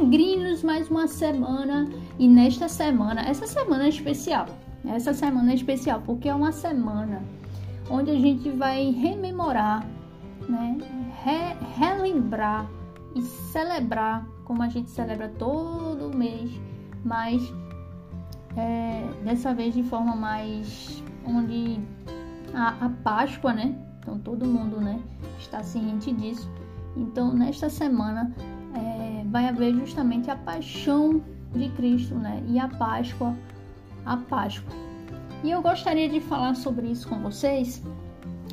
peregrinos mais uma semana e nesta semana, essa semana é especial. Essa semana é especial porque é uma semana onde a gente vai rememorar, né? Re relembrar e celebrar como a gente celebra todo mês, mas é, dessa vez de forma mais onde a, a Páscoa, né? Então todo mundo, né, está ciente disso. Então nesta semana vai haver justamente a paixão de Cristo, né? E a Páscoa, a Páscoa. E eu gostaria de falar sobre isso com vocês,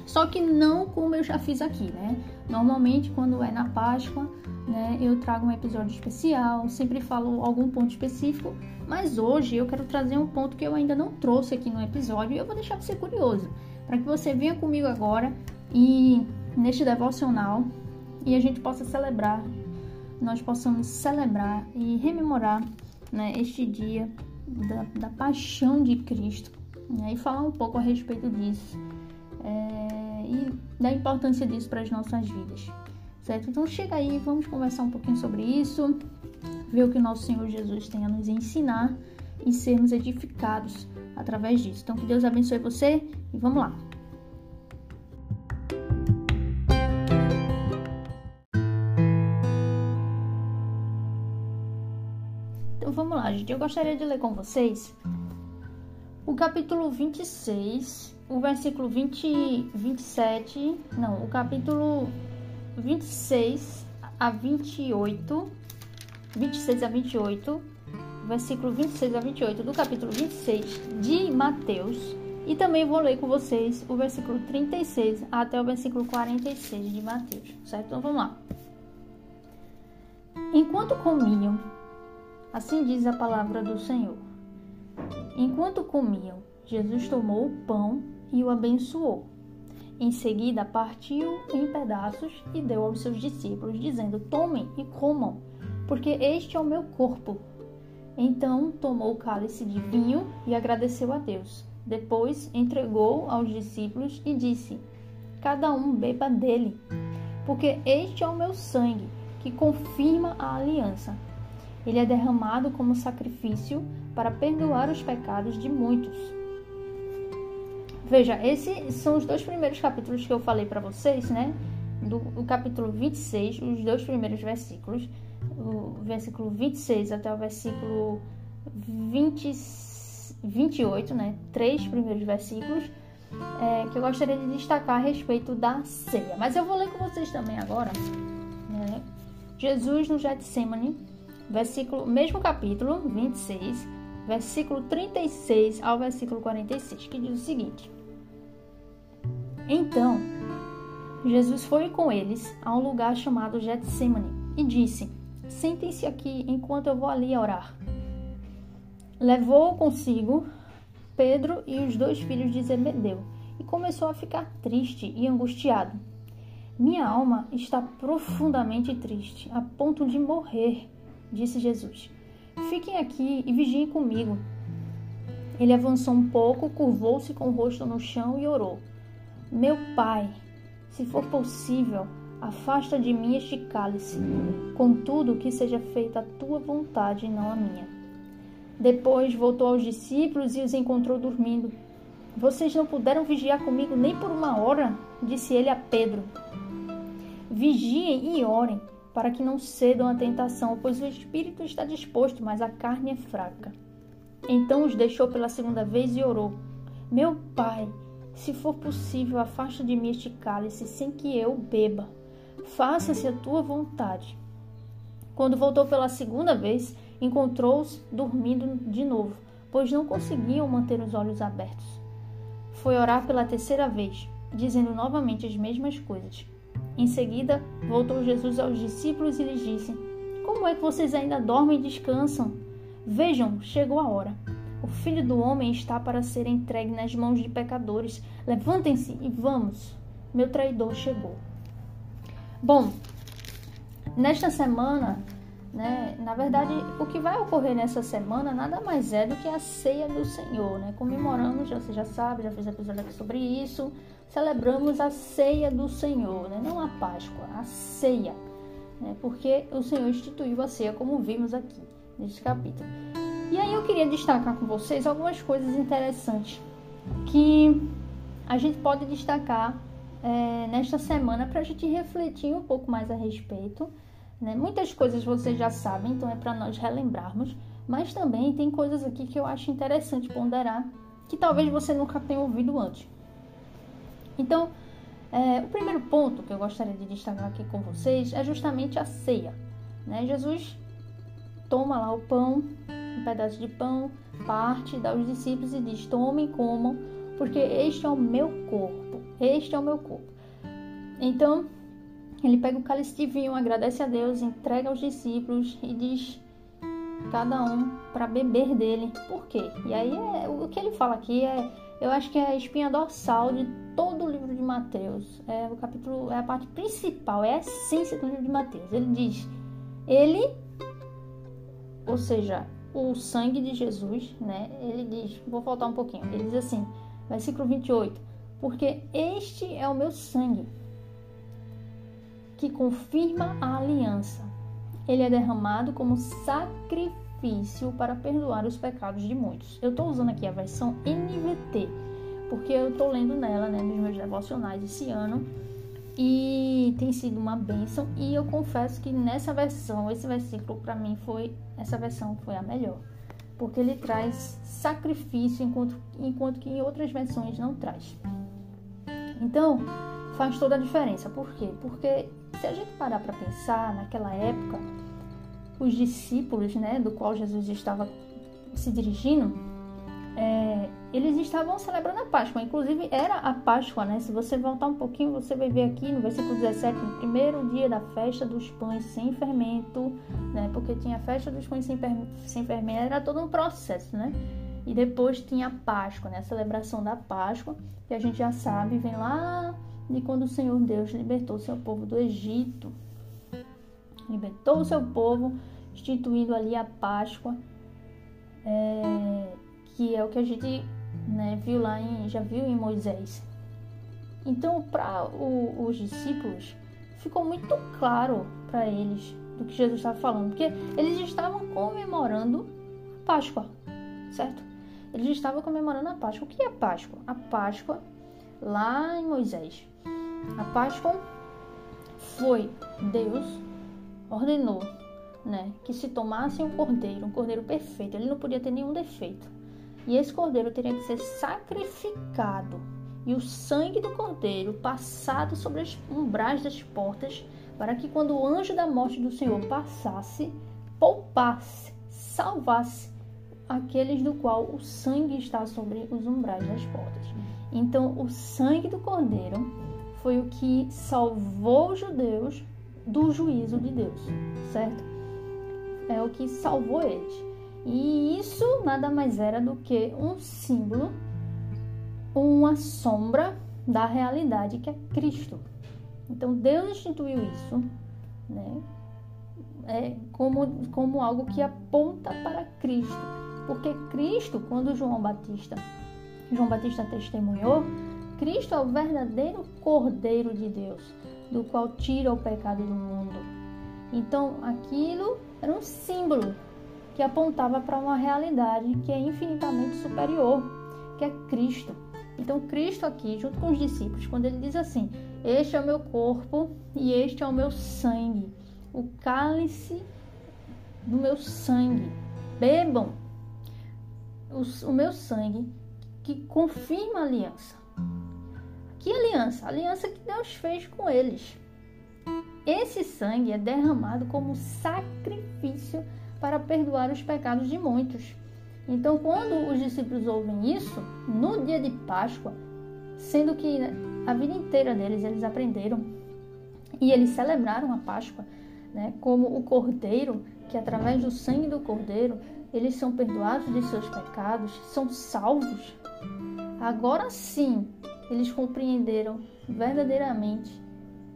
só que não como eu já fiz aqui, né? Normalmente quando é na Páscoa, né, eu trago um episódio especial, sempre falo algum ponto específico, mas hoje eu quero trazer um ponto que eu ainda não trouxe aqui no episódio e eu vou deixar você curioso, para que você venha comigo agora e neste devocional e a gente possa celebrar nós possamos celebrar e rememorar né, este dia da, da, paixão de Cristo né, e falar um pouco a respeito disso é, e da importância disso para as nossas vidas, certo? Então chega aí, vamos conversar um pouquinho sobre isso, ver o que o nosso Senhor Jesus tem a nos ensinar e sermos edificados através disso. Então que Deus abençoe você e vamos lá. Gente, eu gostaria de ler com vocês o capítulo 26, o versículo 20, 27, não, o capítulo 26 a 28, 26 a 28, versículo 26 a 28 do capítulo 26 de Mateus. E também vou ler com vocês o versículo 36 até o versículo 46 de Mateus, certo? Então vamos lá. Enquanto comiam, Assim diz a palavra do Senhor. Enquanto comiam, Jesus tomou o pão e o abençoou. Em seguida, partiu em pedaços e deu aos seus discípulos, dizendo: Tomem e comam, porque este é o meu corpo. Então tomou o cálice de vinho e agradeceu a Deus. Depois entregou aos discípulos e disse: Cada um beba dele, porque este é o meu sangue, que confirma a aliança ele é derramado como sacrifício para perdoar os pecados de muitos. Veja, esses são os dois primeiros capítulos que eu falei para vocês, né? Do o capítulo 26, os dois primeiros versículos, o versículo 26 até o versículo 20, 28, né? Três primeiros versículos. É, que eu gostaria de destacar a respeito da ceia. Mas eu vou ler com vocês também agora. Né? Jesus no Getsemane versículo, mesmo capítulo 26, versículo 36 ao versículo 46, que diz o seguinte: Então, Jesus foi com eles a um lugar chamado Getsemane e disse: Sentem-se aqui enquanto eu vou ali orar. Levou consigo Pedro e os dois filhos de Zebedeu e começou a ficar triste e angustiado. Minha alma está profundamente triste, a ponto de morrer disse Jesus. Fiquem aqui e vigiem comigo. Ele avançou um pouco, curvou-se com o rosto no chão e orou: Meu pai, se for possível, afasta de mim este cálice. Contudo, que seja feita a tua vontade e não a minha. Depois voltou aos discípulos e os encontrou dormindo. Vocês não puderam vigiar comigo nem por uma hora? disse ele a Pedro. Vigiem e orem para que não cedam à tentação, pois o espírito está disposto, mas a carne é fraca. Então os deixou pela segunda vez e orou: Meu pai, se for possível, afasta de mim este cálice sem que eu beba. Faça-se a tua vontade. Quando voltou pela segunda vez, encontrou-os dormindo de novo, pois não conseguiam manter os olhos abertos. Foi orar pela terceira vez, dizendo novamente as mesmas coisas. Em seguida, voltou Jesus aos discípulos e lhes disse: Como é que vocês ainda dormem e descansam? Vejam, chegou a hora. O filho do homem está para ser entregue nas mãos de pecadores. Levantem-se e vamos. Meu traidor chegou. Bom, nesta semana, né, na verdade, o que vai ocorrer nessa semana nada mais é do que a ceia do Senhor, né? Comemoramos, você já sabe, já fiz episódio aqui sobre isso celebramos a ceia do Senhor, né? não a Páscoa, a ceia. né? porque o Senhor instituiu a ceia, como vimos aqui neste capítulo. E aí eu queria destacar com vocês algumas coisas interessantes que a gente pode destacar é, nesta semana para a gente refletir um pouco mais a respeito. Né? Muitas coisas vocês já sabem, então é para nós relembrarmos, mas também tem coisas aqui que eu acho interessante ponderar que talvez você nunca tenha ouvido antes. Então, é, o primeiro ponto que eu gostaria de destacar aqui com vocês é justamente a ceia. Né? Jesus toma lá o pão, um pedaço de pão, parte, dá aos discípulos e diz: Tomem e comam, porque este é o meu corpo. Este é o meu corpo. Então, ele pega o cálice de vinho, agradece a Deus, entrega aos discípulos e diz: cada um para beber dele. Por quê? E aí é, o que ele fala aqui é, eu acho que é a espinha dorsal de todo o livro de Mateus. É o capítulo, é a parte principal, é a essência do livro de Mateus. Ele diz: ele, ou seja, o sangue de Jesus, né? Ele diz, vou voltar um pouquinho. Ele diz assim, versículo 28, porque este é o meu sangue que confirma a aliança ele é derramado como sacrifício para perdoar os pecados de muitos. Eu estou usando aqui a versão NVT, porque eu estou lendo nela, né, nos meus devocionais esse ano, e tem sido uma bênção. E eu confesso que nessa versão, esse versículo para mim foi, essa versão foi a melhor, porque ele traz sacrifício, enquanto, enquanto que em outras versões não traz. Então, faz toda a diferença. Por quê? Porque se a gente parar para pensar, naquela época, os discípulos, né, do qual Jesus estava se dirigindo, é, eles estavam celebrando a Páscoa. Inclusive, era a Páscoa, né? Se você voltar um pouquinho, você vai ver aqui no versículo 17, no primeiro dia da festa dos pães sem fermento, né? Porque tinha a festa dos pães sem, sem fermento, era todo um processo, né? E depois tinha a Páscoa, né? A celebração da Páscoa, que a gente já sabe, vem lá de quando o Senhor Deus libertou seu povo do Egito. Libertou o seu povo, instituindo ali a Páscoa, é, que é o que a gente né, viu lá em, já viu em Moisés. Então, para os discípulos, ficou muito claro para eles do que Jesus estava falando, porque eles estavam comemorando a Páscoa, certo? Eles estavam comemorando a Páscoa. O que é a Páscoa? A Páscoa, lá em Moisés, a Páscoa foi Deus ordenou, né, que se tomasse um cordeiro, um cordeiro perfeito, ele não podia ter nenhum defeito. E esse cordeiro teria que ser sacrificado e o sangue do cordeiro passado sobre os umbrais das portas, para que quando o anjo da morte do Senhor passasse, poupasse, salvasse aqueles do qual o sangue está sobre os umbrais das portas. Então, o sangue do cordeiro foi o que salvou os judeus do juízo de Deus, certo? É o que salvou eles. E isso nada mais era do que um símbolo, uma sombra da realidade que é Cristo. Então Deus instituiu isso, né? É como, como algo que aponta para Cristo. Porque Cristo, quando João Batista, João Batista testemunhou, Cristo é o verdadeiro Cordeiro de Deus, do qual tira o pecado do mundo. Então, aquilo era um símbolo que apontava para uma realidade que é infinitamente superior, que é Cristo. Então, Cristo aqui, junto com os discípulos, quando ele diz assim: Este é o meu corpo e este é o meu sangue, o cálice do meu sangue, bebam o, meu sangue que confirma a aliança. Que aliança? A aliança que Deus fez com eles. Esse sangue é derramado como sacrifício para perdoar os pecados de muitos. Então, quando os discípulos ouvem isso, no dia de Páscoa, sendo que a vida inteira deles eles aprenderam e eles celebraram a Páscoa, né, como o Cordeiro, que através do sangue do Cordeiro eles são perdoados de seus pecados, são salvos. Agora sim, eles compreenderam verdadeiramente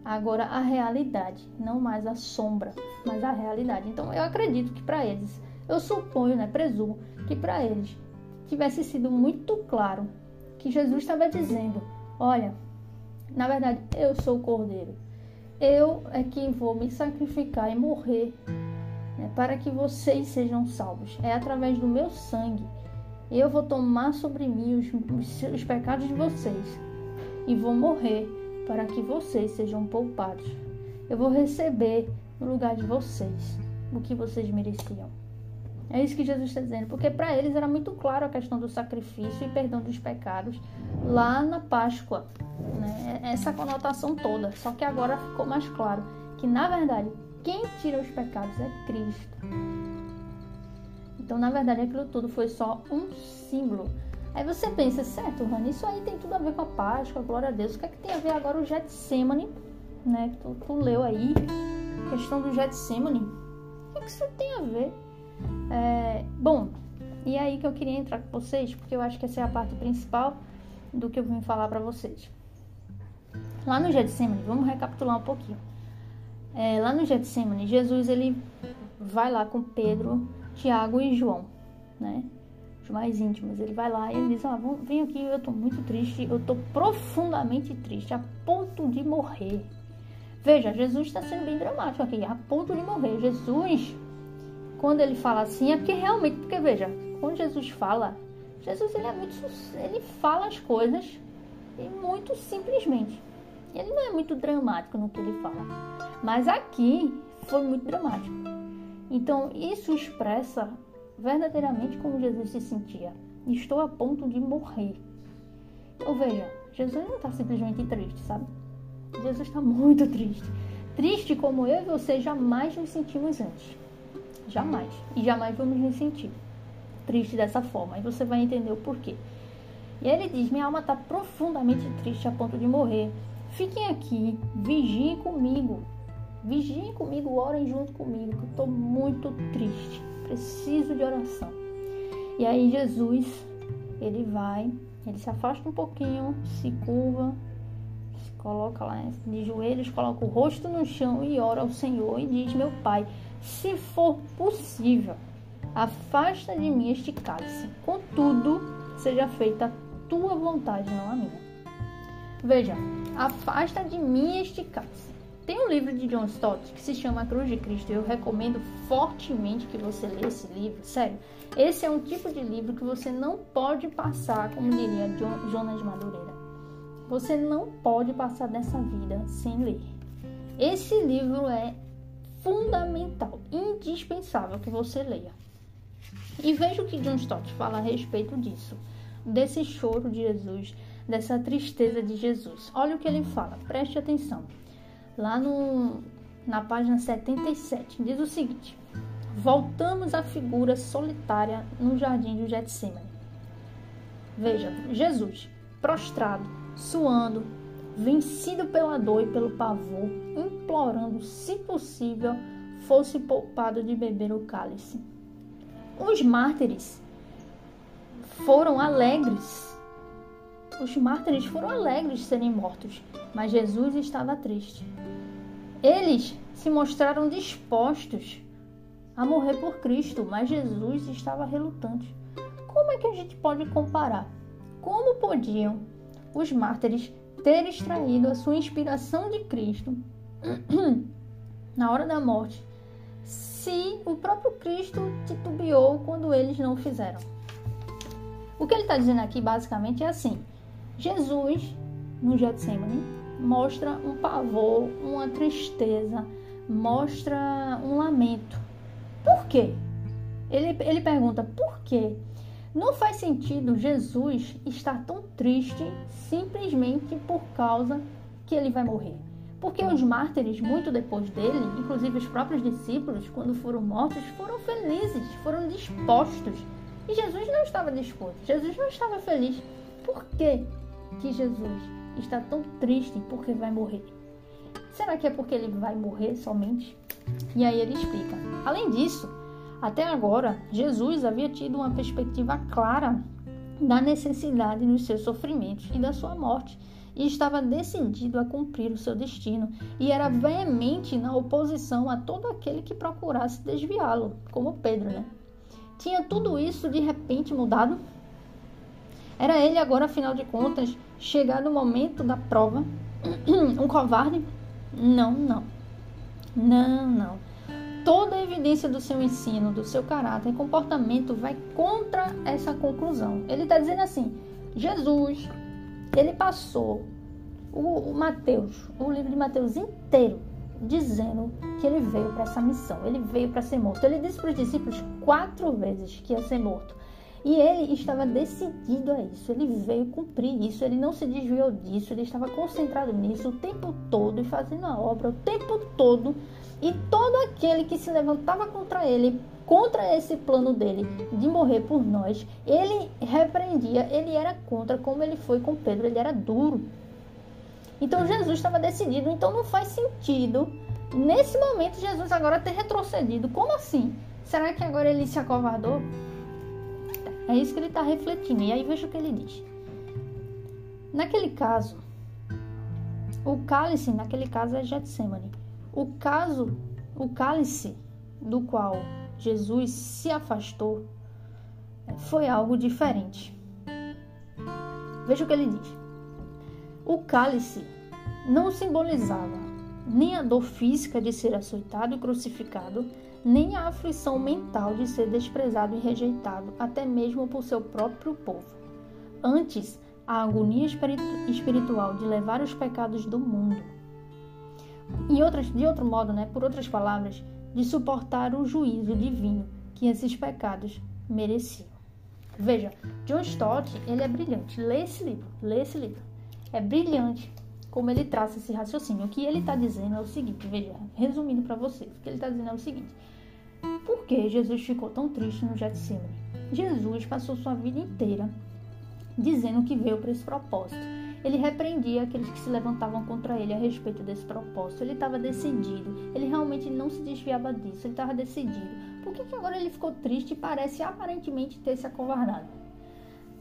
agora a realidade, não mais a sombra, mas a realidade. Então eu acredito que para eles, eu suponho, né, presumo que para eles tivesse sido muito claro que Jesus estava dizendo: olha, na verdade eu sou o cordeiro. eu é que vou me sacrificar e morrer né, para que vocês sejam salvos. É através do meu sangue. Eu vou tomar sobre mim os, os pecados de vocês e vou morrer para que vocês sejam poupados. Eu vou receber no lugar de vocês o que vocês mereciam. É isso que Jesus está dizendo, porque para eles era muito claro a questão do sacrifício e perdão dos pecados lá na Páscoa, né? essa conotação toda. Só que agora ficou mais claro que na verdade quem tira os pecados é Cristo. Então, na verdade, aquilo tudo foi só um símbolo. Aí você pensa, certo, Rani, isso aí tem tudo a ver com a Páscoa, glória a Deus. O que é que tem a ver agora o Getsemane, né? Tu, tu leu aí, a questão do Getsemane. O que, é que isso tem a ver? É, bom, e aí que eu queria entrar com vocês, porque eu acho que essa é a parte principal do que eu vim falar para vocês. Lá no Getsemane, vamos recapitular um pouquinho. É, lá no Getsemane, Jesus ele vai lá com Pedro, Tiago e João, né? Os mais íntimos. Ele vai lá e ele diz: ah, vem aqui, eu tô muito triste, eu tô profundamente triste, a ponto de morrer. Veja, Jesus está sendo bem dramático aqui, a ponto de morrer. Jesus, quando ele fala assim, é porque realmente, porque veja, quando Jesus fala, Jesus ele é muito, ele fala as coisas e muito simplesmente. Ele não é muito dramático no que ele fala. Mas aqui foi muito dramático. Então, isso expressa verdadeiramente como Jesus se sentia. Estou a ponto de morrer. Ou veja, Jesus não está simplesmente triste, sabe? Jesus está muito triste. Triste como eu e você jamais nos sentimos antes. Jamais. E jamais vamos nos sentir triste dessa forma. E você vai entender o porquê. E aí ele diz: Minha alma está profundamente triste a ponto de morrer. Fiquem aqui, vigiem comigo. Vigiem comigo, orem junto comigo, que eu estou muito triste. Preciso de oração. E aí Jesus, ele vai, ele se afasta um pouquinho, se curva, se coloca lá de joelhos, coloca o rosto no chão e ora ao Senhor e diz: Meu Pai, se for possível, afasta de mim este cálice. Contudo, seja feita a tua vontade, não a minha. Veja, afasta de mim este cálice. Tem um livro de John Stott que se chama Cruz de Cristo. Eu recomendo fortemente que você leia esse livro. Sério, esse é um tipo de livro que você não pode passar, como diria Jonas Madureira. Você não pode passar dessa vida sem ler. Esse livro é fundamental, indispensável que você leia. E veja o que John Stott fala a respeito disso, desse choro de Jesus, dessa tristeza de Jesus. Olha o que ele fala, preste atenção. Lá no, na página 77, diz o seguinte: Voltamos à figura solitária no jardim do Getsemane. Veja, Jesus, prostrado, suando, vencido pela dor e pelo pavor, implorando, se possível, fosse poupado de beber o cálice. Os mártires foram alegres os mártires foram alegres de serem mortos, mas Jesus estava triste. Eles se mostraram dispostos a morrer por Cristo, mas Jesus estava relutante. Como é que a gente pode comparar? Como podiam os mártires ter extraído a sua inspiração de Cristo na hora da morte, se o próprio Cristo titubeou quando eles não fizeram? O que ele está dizendo aqui basicamente é assim: Jesus, no Getsemane, mostra um pavor, uma tristeza, mostra um lamento. Por quê? Ele, ele pergunta por quê? Não faz sentido Jesus estar tão triste simplesmente por causa que ele vai morrer. Porque os mártires, muito depois dele, inclusive os próprios discípulos, quando foram mortos, foram felizes, foram dispostos. E Jesus não estava disposto, Jesus não estava feliz. Por quê? Que Jesus está tão triste porque vai morrer? Será que é porque ele vai morrer somente? E aí ele explica. Além disso, até agora, Jesus havia tido uma perspectiva clara da necessidade dos seus sofrimentos e da sua morte, e estava decidido a cumprir o seu destino, e era veemente na oposição a todo aquele que procurasse desviá-lo, como Pedro, né? Tinha tudo isso de repente mudado? Era ele agora, afinal de contas, chegado o momento da prova, um covarde, Não, não. Não, não. Toda a evidência do seu ensino, do seu caráter e comportamento vai contra essa conclusão. Ele está dizendo assim: Jesus, ele passou o, o Mateus, o livro de Mateus inteiro, dizendo que ele veio para essa missão, ele veio para ser morto. Ele disse para os discípulos quatro vezes que ia ser morto. E ele estava decidido a isso, ele veio cumprir isso, ele não se desviou disso, ele estava concentrado nisso o tempo todo e fazendo a obra o tempo todo. E todo aquele que se levantava contra ele, contra esse plano dele de morrer por nós, ele repreendia, ele era contra, como ele foi com Pedro, ele era duro. Então Jesus estava decidido, então não faz sentido nesse momento Jesus agora ter retrocedido. Como assim? Será que agora ele se acovardou? É isso que ele está refletindo. E aí veja o que ele diz. Naquele caso, o cálice, naquele caso é Getsemane. O caso, o cálice do qual Jesus se afastou foi algo diferente. Veja o que ele diz. O cálice não simbolizava nem a dor física de ser açoitado e crucificado, nem a aflição mental de ser desprezado e rejeitado, até mesmo por seu próprio povo. Antes, a agonia espiritual de levar os pecados do mundo. Em outras, de outro modo, né, por outras palavras, de suportar o juízo divino que esses pecados mereciam. Veja, John Stott, ele é brilhante. Lê esse livro, lê esse livro. É brilhante como ele traça esse raciocínio. O que ele está dizendo é o seguinte, veja, resumindo para vocês, o que ele está dizendo é o seguinte: por que Jesus ficou tão triste no Getsemane? Jesus passou sua vida inteira dizendo que veio para esse propósito. Ele repreendia aqueles que se levantavam contra ele a respeito desse propósito. Ele estava decidido. Ele realmente não se desviava disso. Ele estava decidido. Por que, que agora ele ficou triste e parece aparentemente ter se acovardado?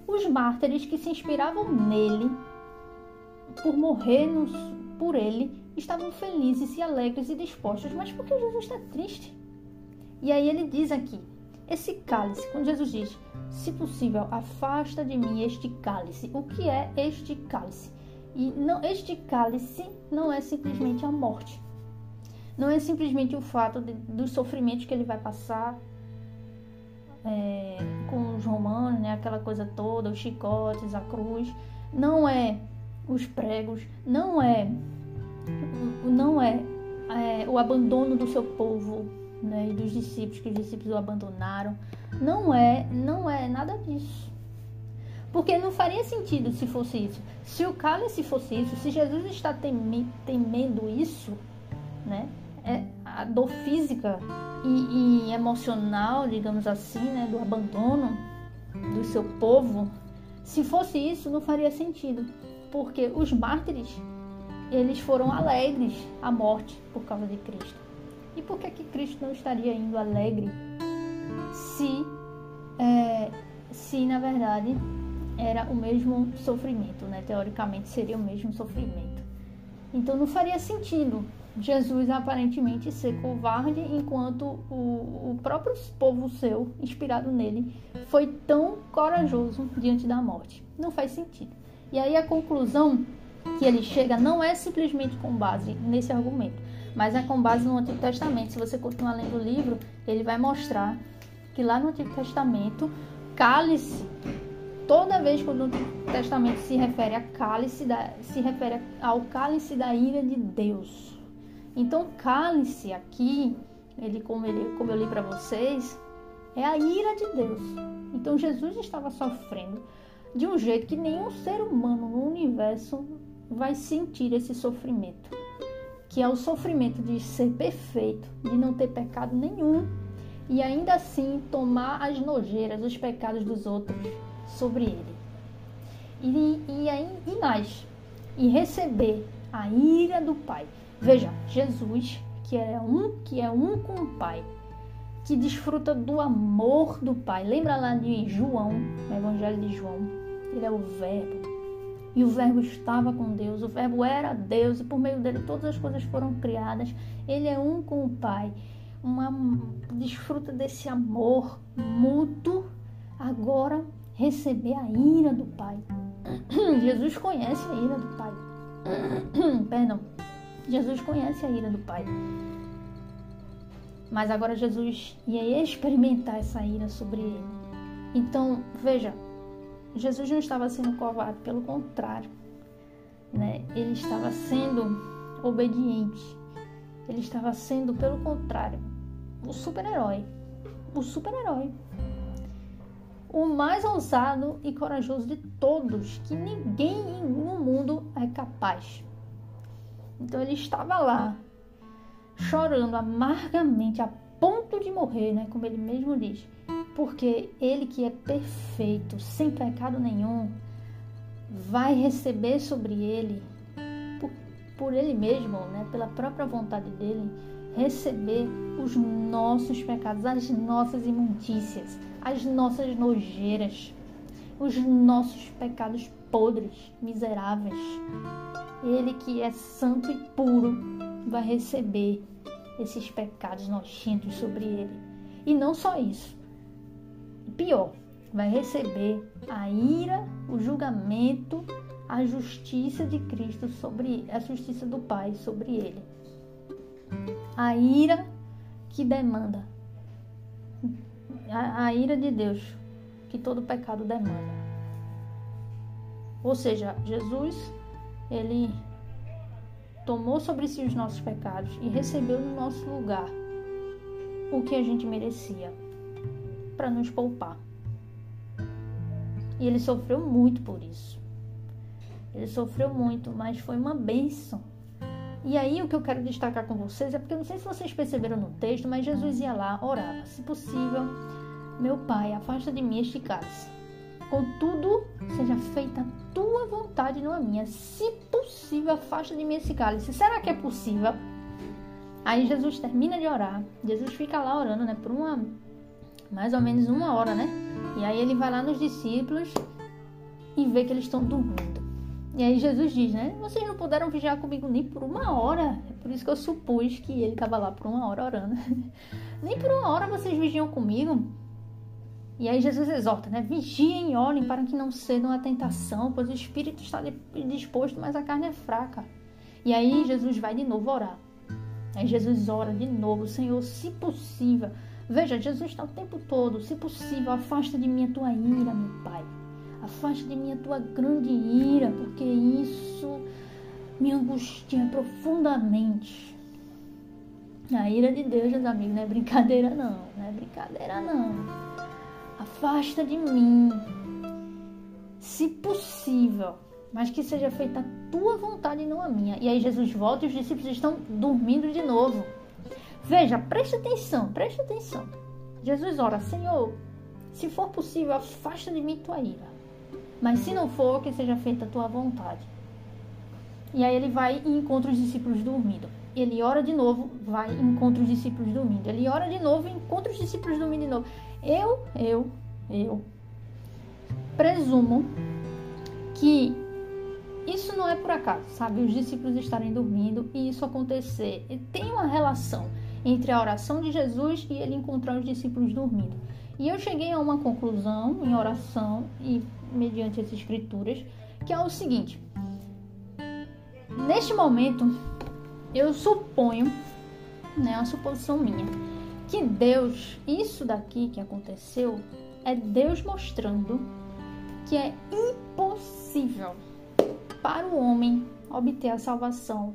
Os mártires que se inspiravam nele por morrer por ele estavam felizes e alegres e dispostos. Mas por que Jesus está triste? E aí ele diz aqui: esse cálice, quando Jesus diz, se possível, afasta de mim este cálice. O que é este cálice? E não, este cálice não é simplesmente a morte. Não é simplesmente o fato de, dos sofrimentos que ele vai passar é, com os romanos, né, aquela coisa toda, os chicotes, a cruz. Não é os pregos, não é, não é, é o abandono do seu povo né, e dos discípulos, que os discípulos o abandonaram. Não é, não é nada disso. Porque não faria sentido se fosse isso. Se o cálice fosse isso, se Jesus está temendo isso, né, é a dor física e, e emocional, digamos assim, né, do abandono do seu povo, se fosse isso, não faria sentido. Porque os mártires, eles foram alegres à morte por causa de Cristo. E por que, que Cristo não estaria indo alegre se, é, se na verdade era o mesmo sofrimento, né? Teoricamente seria o mesmo sofrimento. Então não faria sentido Jesus aparentemente ser covarde enquanto o, o próprio povo seu, inspirado nele, foi tão corajoso diante da morte. Não faz sentido. E aí a conclusão que ele chega não é simplesmente com base nesse argumento, mas é com base no Antigo Testamento. Se você continuar lendo o livro, ele vai mostrar que lá no Antigo Testamento, cálice, toda vez que o Antigo Testamento se refere a cálice, da, se refere ao cálice da ira de Deus. Então, cálice aqui, ele como, ele, como eu li para vocês, é a ira de Deus. Então, Jesus estava sofrendo de um jeito que nenhum ser humano no universo vai sentir esse sofrimento que é o sofrimento de ser perfeito, de não ter pecado nenhum e ainda assim tomar as nojeiras, os pecados dos outros sobre ele. E, e, e mais, e receber a ira do Pai. Veja, Jesus, que é um, que é um com o Pai, que desfruta do amor do Pai. Lembra lá de João, no Evangelho de João? Ele é o Verbo e o Verbo estava com Deus, o Verbo era Deus, e por meio dele todas as coisas foram criadas. Ele é um com o Pai. Uma, desfruta desse amor mútuo. Agora receber a ira do Pai. Jesus conhece a ira do Pai. Perdão. Jesus conhece a ira do Pai. Mas agora Jesus ia experimentar essa ira sobre ele. Então, veja, Jesus não estava sendo covarde, pelo contrário. Né? Ele estava sendo obediente. Ele estava sendo, pelo contrário, o super-herói. O super-herói. O mais ousado e corajoso de todos, que ninguém no mundo é capaz. Então ele estava lá, chorando amargamente, a ponto de morrer, né? Como ele mesmo diz. Porque ele que é perfeito, sem pecado nenhum, vai receber sobre ele, por, por ele mesmo, né? Pela própria vontade dele, receber os nossos pecados, as nossas imundícias, as nossas nojeiras, os nossos pecados podres, miseráveis. Ele que é santo e puro vai receber esses pecados nojentos sobre ele. E não só isso. Pior, vai receber a ira, o julgamento, a justiça de Cristo sobre a justiça do Pai sobre ele. A ira que demanda a, a ira de Deus que todo pecado demanda. Ou seja, Jesus ele tomou sobre si os nossos pecados e recebeu no nosso lugar o que a gente merecia para nos poupar. E ele sofreu muito por isso. Ele sofreu muito, mas foi uma bênção. E aí o que eu quero destacar com vocês é porque eu não sei se vocês perceberam no texto, mas Jesus ia lá, orava, se possível, meu Pai, afasta de mim este cálice. Contudo, seja feita a tua vontade, não a minha. Se possível, afasta de mim esse cálice. Será que é possível? Aí Jesus termina de orar. Jesus fica lá orando, né? Por uma. Mais ou menos uma hora, né? E aí ele vai lá nos discípulos e vê que eles estão dormindo. E aí Jesus diz, né? Vocês não puderam vigiar comigo nem por uma hora. É por isso que eu supus que ele estava lá por uma hora orando. nem por uma hora vocês vigiam comigo. E aí Jesus exorta, né? Vigiem e olhem para que não cedam à tentação, pois o espírito está disposto, mas a carne é fraca. E aí Jesus vai de novo orar. Aí Jesus ora de novo, Senhor, se possível. Veja, Jesus está o tempo todo, se possível, afasta de mim a tua ira, meu Pai. Afasta de mim a tua grande ira, porque isso me angustia profundamente. A ira de Deus, meus amigos, não é brincadeira não, não é brincadeira não afasta de mim, se possível, mas que seja feita a tua vontade e não a minha. E aí Jesus volta e os discípulos estão dormindo de novo. Veja, preste atenção, preste atenção. Jesus ora, Senhor, se for possível, afasta de mim tua ira. Mas se não for, que seja feita a tua vontade. E aí ele vai e encontra os discípulos dormindo. Ele ora de novo, vai e encontra os discípulos dormindo. Ele ora de novo e encontra os discípulos dormindo de novo. Eu, eu, eu presumo que isso não é por acaso, sabe? Os discípulos estarem dormindo e isso acontecer. Tem uma relação entre a oração de Jesus e ele encontrar os discípulos dormindo. E eu cheguei a uma conclusão em oração e mediante as escrituras, que é o seguinte: neste momento, eu suponho, né, uma suposição minha, que Deus, isso daqui que aconteceu, é Deus mostrando que é impossível para o homem obter a salvação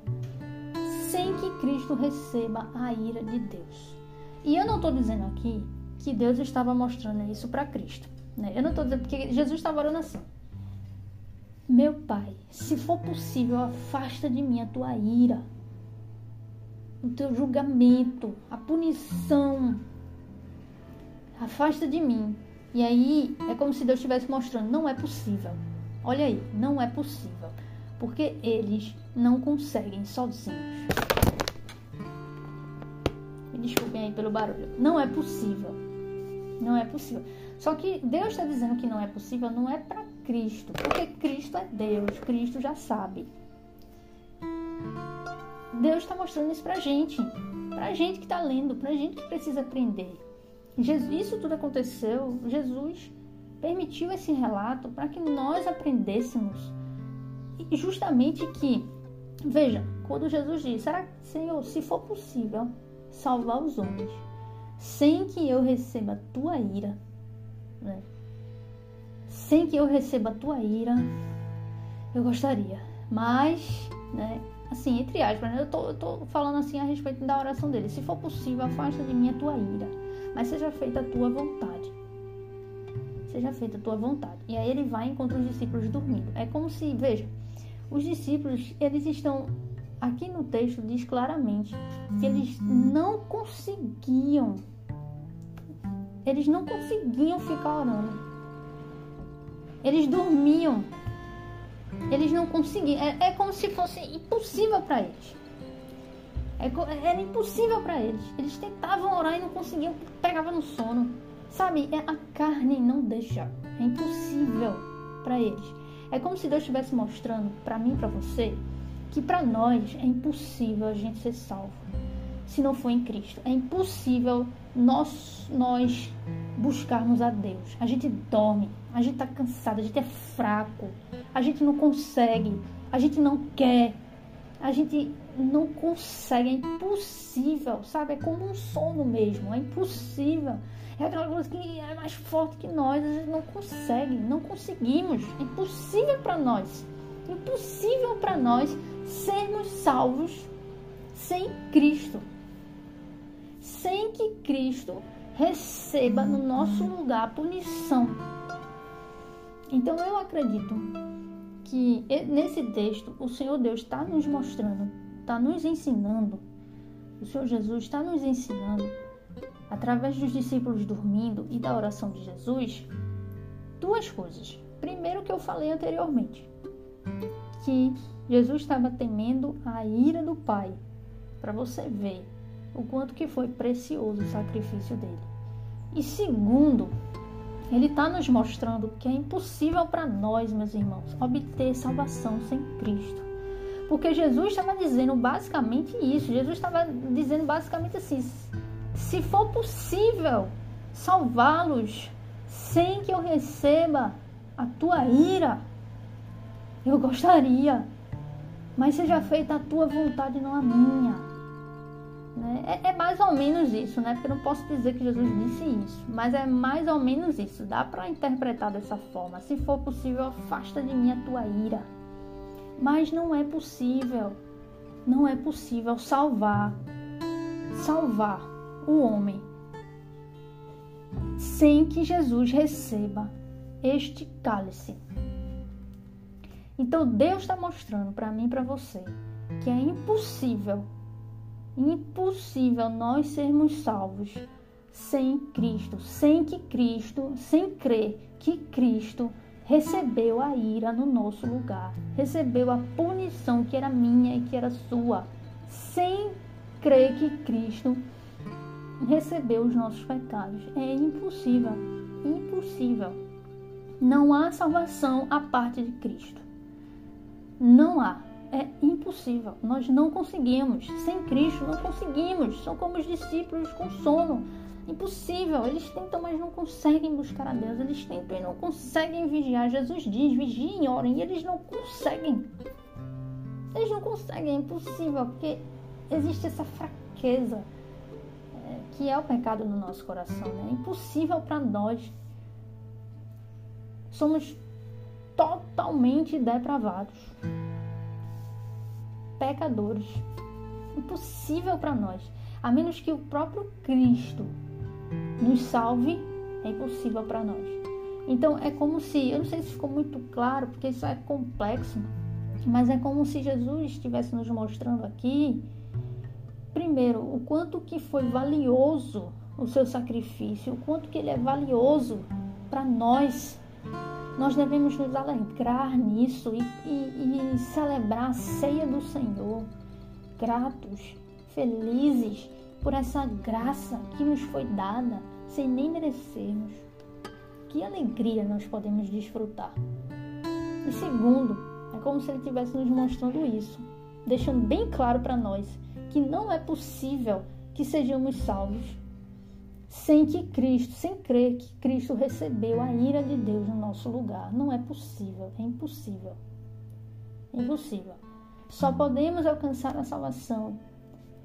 sem que Cristo receba a ira de Deus. E eu não estou dizendo aqui que Deus estava mostrando isso para Cristo. Né? Eu não estou dizendo porque Jesus estava orando assim. Meu Pai, se for possível, afasta de mim a tua ira o teu julgamento, a punição. Afasta de mim. E aí é como se Deus estivesse mostrando: não é possível. Olha aí, não é possível. Porque eles não conseguem sozinhos. Me desculpem aí pelo barulho. Não é possível. Não é possível. Só que Deus está dizendo que não é possível, não é para Cristo. Porque Cristo é Deus. Cristo já sabe. Deus está mostrando isso pra gente. Pra gente que está lendo, pra gente que precisa aprender. Jesus, isso tudo aconteceu, Jesus permitiu esse relato para que nós aprendêssemos. E justamente que, veja, quando Jesus diz: Será, Senhor, se for possível salvar os homens, sem que eu receba a tua ira, né? sem que eu receba a tua ira, eu gostaria. Mas, né, assim, entre aspas, né, eu, tô, eu tô falando assim a respeito da oração dele. Se for possível, afasta de mim a tua ira, mas seja feita a tua vontade. Seja feita a tua vontade. E aí ele vai e encontra os discípulos dormindo. É como se, veja, os discípulos, eles estão aqui no texto diz claramente que eles não conseguiam eles não conseguiam ficar orando. Eles dormiam. Eles não conseguiam. É, é como se fosse impossível para eles. É, era impossível para eles. Eles tentavam orar e não conseguiam, pegava no sono. Sabe? É, a carne não deixa. É impossível para eles. É como se Deus estivesse mostrando para mim e para você que para nós é impossível a gente ser salvo se não for em Cristo. É impossível nós, nós buscarmos a Deus. A gente dorme, a gente está cansado, a gente é fraco, a gente não consegue, a gente não quer, a gente não consegue, é impossível, sabe? É como um sono mesmo, é impossível. É aquela coisa que é mais forte que nós, a gente não consegue, não conseguimos, impossível para nós, impossível para nós sermos salvos sem Cristo. Sem que Cristo receba no nosso lugar a punição. Então eu acredito que nesse texto o Senhor Deus está nos mostrando, está nos ensinando, o Senhor Jesus está nos ensinando, através dos discípulos dormindo e da oração de Jesus, duas coisas. Primeiro que eu falei anteriormente, que Jesus estava temendo a ira do Pai, para você ver o quanto que foi precioso o sacrifício dele. E segundo, ele está nos mostrando que é impossível para nós, meus irmãos, obter salvação sem Cristo. Porque Jesus estava dizendo basicamente isso. Jesus estava dizendo basicamente assim: se for possível salvá-los sem que eu receba a tua ira, eu gostaria. Mas seja feita a tua vontade, não a minha. Né? É, é, mais ou menos isso, né? Porque eu não posso dizer que Jesus disse isso, mas é mais ou menos isso. Dá para interpretar dessa forma. Se for possível, afasta de mim a tua ira. Mas não é possível, não é possível salvar, salvar o homem sem que Jesus receba este cálice. Então Deus está mostrando para mim e para você que é impossível impossível nós sermos salvos sem Cristo, sem que Cristo, sem crer que Cristo recebeu a ira no nosso lugar, recebeu a punição que era minha e que era sua, sem crer que Cristo recebeu os nossos pecados. É impossível, impossível. Não há salvação à parte de Cristo. Não há é impossível. Nós não conseguimos. Sem Cristo, não conseguimos. São como os discípulos com sono. Impossível. Eles tentam, mas não conseguem buscar a Deus. Eles tentam e não conseguem vigiar. Jesus diz: vigiem, orem. E eles não conseguem. Eles não conseguem. É impossível. Porque existe essa fraqueza que é o pecado no nosso coração. Né? É impossível para nós. Somos totalmente depravados pecadores. Impossível para nós. A menos que o próprio Cristo nos salve, é impossível para nós. Então é como se, eu não sei se ficou muito claro, porque isso é complexo, mas é como se Jesus estivesse nos mostrando aqui, primeiro, o quanto que foi valioso o seu sacrifício, o quanto que ele é valioso para nós nós devemos nos alegrar nisso e, e, e celebrar a ceia do Senhor, gratos, felizes por essa graça que nos foi dada sem nem merecermos. Que alegria nós podemos desfrutar. E segundo, é como se ele estivesse nos mostrando isso, deixando bem claro para nós que não é possível que sejamos salvos sem que Cristo, sem crer que Cristo recebeu a ira de Deus no nosso lugar. Não é possível, é impossível. É impossível. Só podemos alcançar a salvação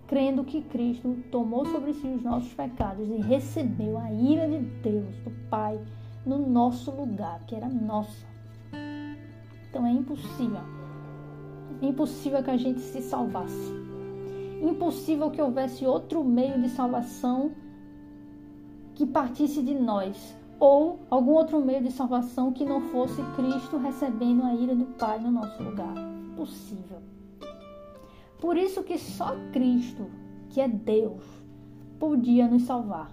crendo que Cristo tomou sobre si os nossos pecados e recebeu a ira de Deus, do Pai, no nosso lugar, que era nossa. Então é impossível. É impossível que a gente se salvasse. Impossível que houvesse outro meio de salvação que partisse de nós, ou algum outro meio de salvação que não fosse Cristo recebendo a ira do Pai no nosso lugar. Impossível. Por isso que só Cristo, que é Deus, podia nos salvar.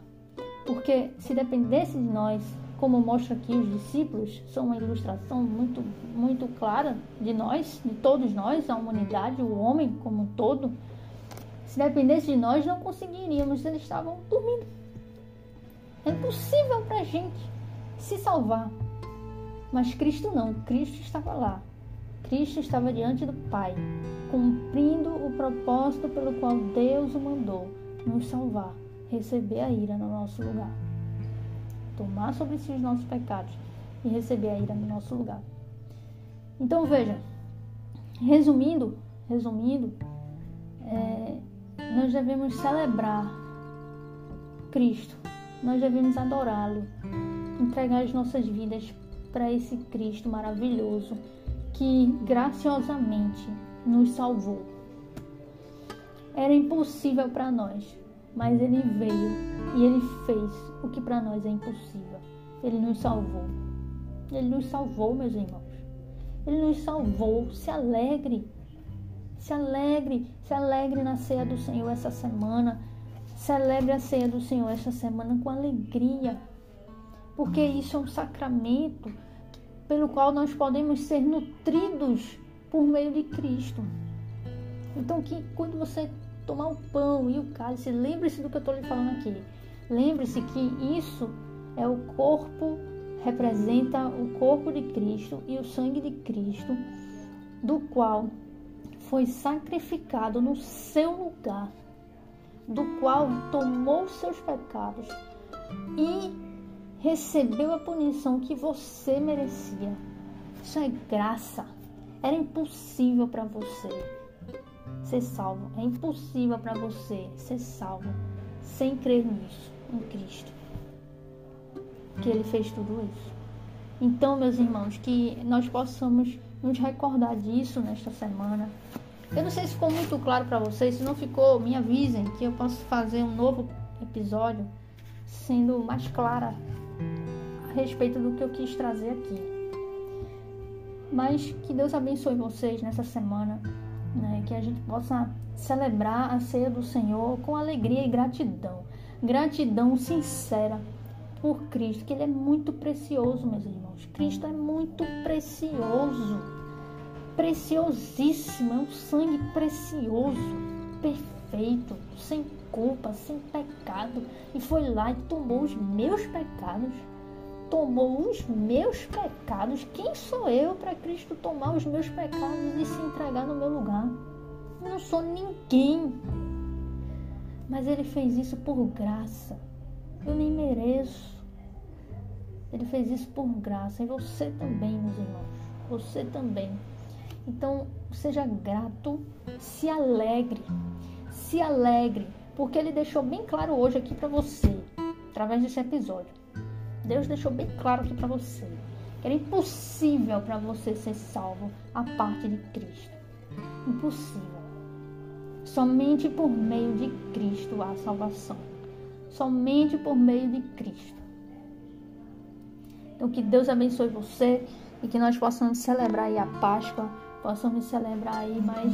Porque se dependesse de nós, como mostra aqui os discípulos, são uma ilustração muito, muito clara de nós, de todos nós, a humanidade, o homem como um todo. Se dependesse de nós, não conseguiríamos, eles estavam dormindo. É impossível para a gente se salvar. Mas Cristo não, Cristo estava lá. Cristo estava diante do Pai cumprindo o propósito pelo qual Deus o mandou, nos salvar, receber a ira no nosso lugar, tomar sobre si os nossos pecados e receber a ira no nosso lugar. Então veja, resumindo, resumindo, é, nós devemos celebrar Cristo, nós devemos adorá-lo, entregar as nossas vidas para esse Cristo maravilhoso que graciosamente nos salvou. Era impossível para nós, mas ele veio e ele fez o que para nós é impossível. Ele nos salvou. Ele nos salvou, meus irmãos. Ele nos salvou. Se alegre. Se alegre. Se alegre na ceia do Senhor essa semana. Celebre a ceia do Senhor essa semana com alegria. Porque isso é um sacramento pelo qual nós podemos ser nutridos por meio de Cristo. Então, que quando você tomar o pão e o cálice, lembre-se do que eu estou lhe falando aqui. Lembre-se que isso é o corpo, representa o corpo de Cristo e o sangue de Cristo, do qual foi sacrificado no seu lugar, do qual tomou seus pecados e recebeu a punição que você merecia. Isso é graça. Era impossível para você ser salvo. É impossível para você ser salvo sem crer nisso, em Cristo. Que Ele fez tudo isso. Então, meus irmãos, que nós possamos nos recordar disso nesta semana. Eu não sei se ficou muito claro para vocês. Se não ficou, me avisem que eu posso fazer um novo episódio sendo mais clara a respeito do que eu quis trazer aqui. Mas que Deus abençoe vocês nessa semana, né? que a gente possa celebrar a ceia do Senhor com alegria e gratidão. Gratidão sincera por Cristo, que Ele é muito precioso, meus irmãos. Cristo é muito precioso, preciosíssimo, é um sangue precioso, perfeito, sem culpa, sem pecado, e foi lá e tomou os meus pecados tomou os meus pecados. Quem sou eu para Cristo tomar os meus pecados e se entregar no meu lugar? Eu não sou ninguém. Mas Ele fez isso por graça. Eu nem mereço. Ele fez isso por graça. E você também, meus irmãos. Você também. Então, seja grato, se alegre. Se alegre. Porque Ele deixou bem claro hoje aqui para você, através desse episódio Deus deixou bem claro aqui para você que era impossível para você ser salvo a parte de Cristo. Impossível. Somente por meio de Cristo há salvação. Somente por meio de Cristo. Então que Deus abençoe você e que nós possamos celebrar aí a Páscoa, possamos celebrar aí mais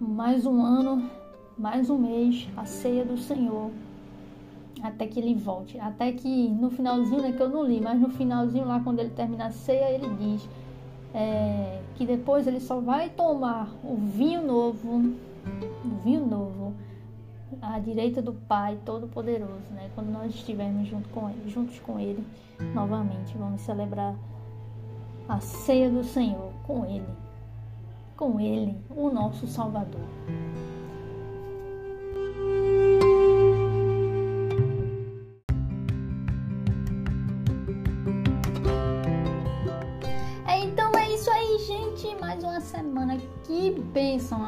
mais um ano, mais um mês, a ceia do Senhor até que ele volte. Até que no finalzinho, né, que eu não li, mas no finalzinho lá, quando ele termina a ceia, ele diz é, que depois ele só vai tomar o vinho novo, o vinho novo, à direita do Pai Todo-Poderoso, né? Quando nós estivermos junto com ele, juntos com Ele novamente, vamos celebrar a ceia do Senhor com Ele, com Ele, o nosso Salvador.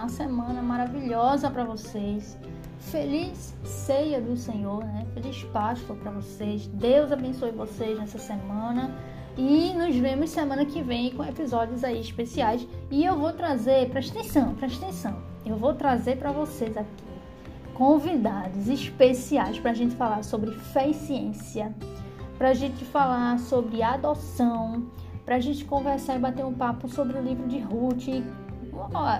uma semana maravilhosa para vocês. Feliz ceia do Senhor, né? Feliz Páscoa para vocês. Deus abençoe vocês nessa semana. E nos vemos semana que vem com episódios aí especiais. E eu vou trazer, presta atenção, presta atenção. Eu vou trazer para vocês aqui convidados especiais para a gente falar sobre fé e ciência, para a gente falar sobre adoção, para a gente conversar e bater um papo sobre o livro de Ruth.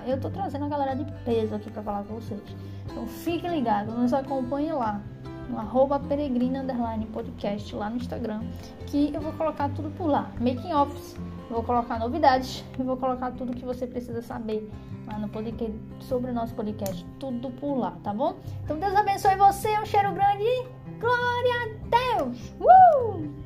Eu tô trazendo a galera de peso aqui para falar com vocês. Então fique ligado, nos acompanhe lá no arroba peregrina underline podcast lá no Instagram, que eu vou colocar tudo por lá. Making offs, vou colocar novidades, vou colocar tudo que você precisa saber lá no podcast, sobre o nosso podcast, tudo por lá, tá bom? Então Deus abençoe você, um cheiro grande e glória a Deus! Uh!